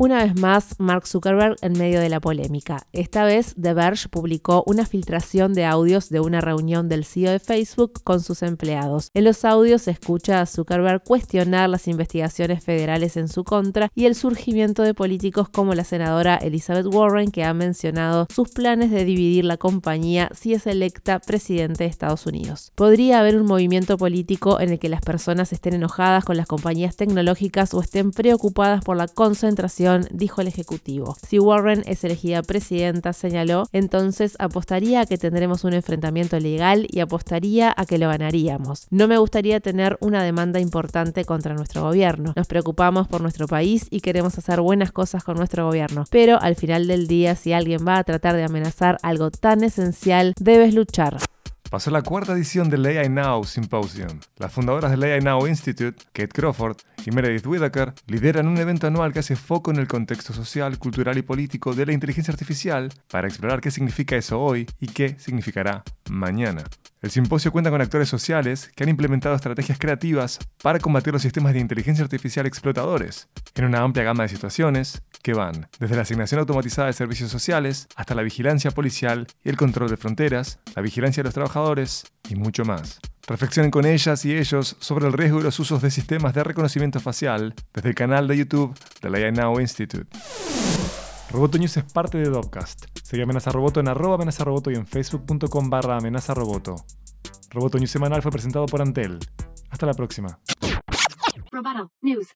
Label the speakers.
Speaker 1: Una vez más, Mark Zuckerberg en medio de la polémica. Esta vez, The Verge publicó una filtración de audios de una reunión del CEO de Facebook con sus empleados. En los audios se escucha a Zuckerberg cuestionar las investigaciones federales en su contra y el surgimiento de políticos como la senadora Elizabeth Warren, que ha mencionado sus planes de dividir la compañía si es electa presidente de Estados Unidos. Podría haber un movimiento político en el que las personas estén enojadas con las compañías tecnológicas o estén preocupadas por la concentración dijo el Ejecutivo. Si Warren es elegida presidenta, señaló, entonces apostaría a que tendremos un enfrentamiento legal y apostaría a que lo ganaríamos. No me gustaría tener una demanda importante contra nuestro gobierno. Nos preocupamos por nuestro país y queremos hacer buenas cosas con nuestro gobierno. Pero al final del día, si alguien va a tratar de amenazar algo tan esencial, debes luchar.
Speaker 2: Pasó la cuarta edición del AI Now Symposium. Las fundadoras del AI Now Institute, Kate Crawford y Meredith Whittaker, lideran un evento anual que hace foco en el contexto social, cultural y político de la inteligencia artificial para explorar qué significa eso hoy y qué significará mañana. El simposio cuenta con actores sociales que han implementado estrategias creativas para combatir los sistemas de inteligencia artificial explotadores, en una amplia gama de situaciones que van desde la asignación automatizada de servicios sociales hasta la vigilancia policial y el control de fronteras, la vigilancia de los trabajadores y mucho más. Reflexionen con ellas y ellos sobre el riesgo y los usos de sistemas de reconocimiento facial desde el canal de YouTube de la AI Now Institute. Roboto News es parte de Dopcast. Sigue Amenaza Roboto en arroba amenaza roboto y en facebook.com barra amenaza roboto. News semanal fue presentado por Antel. Hasta la próxima. Roboto News.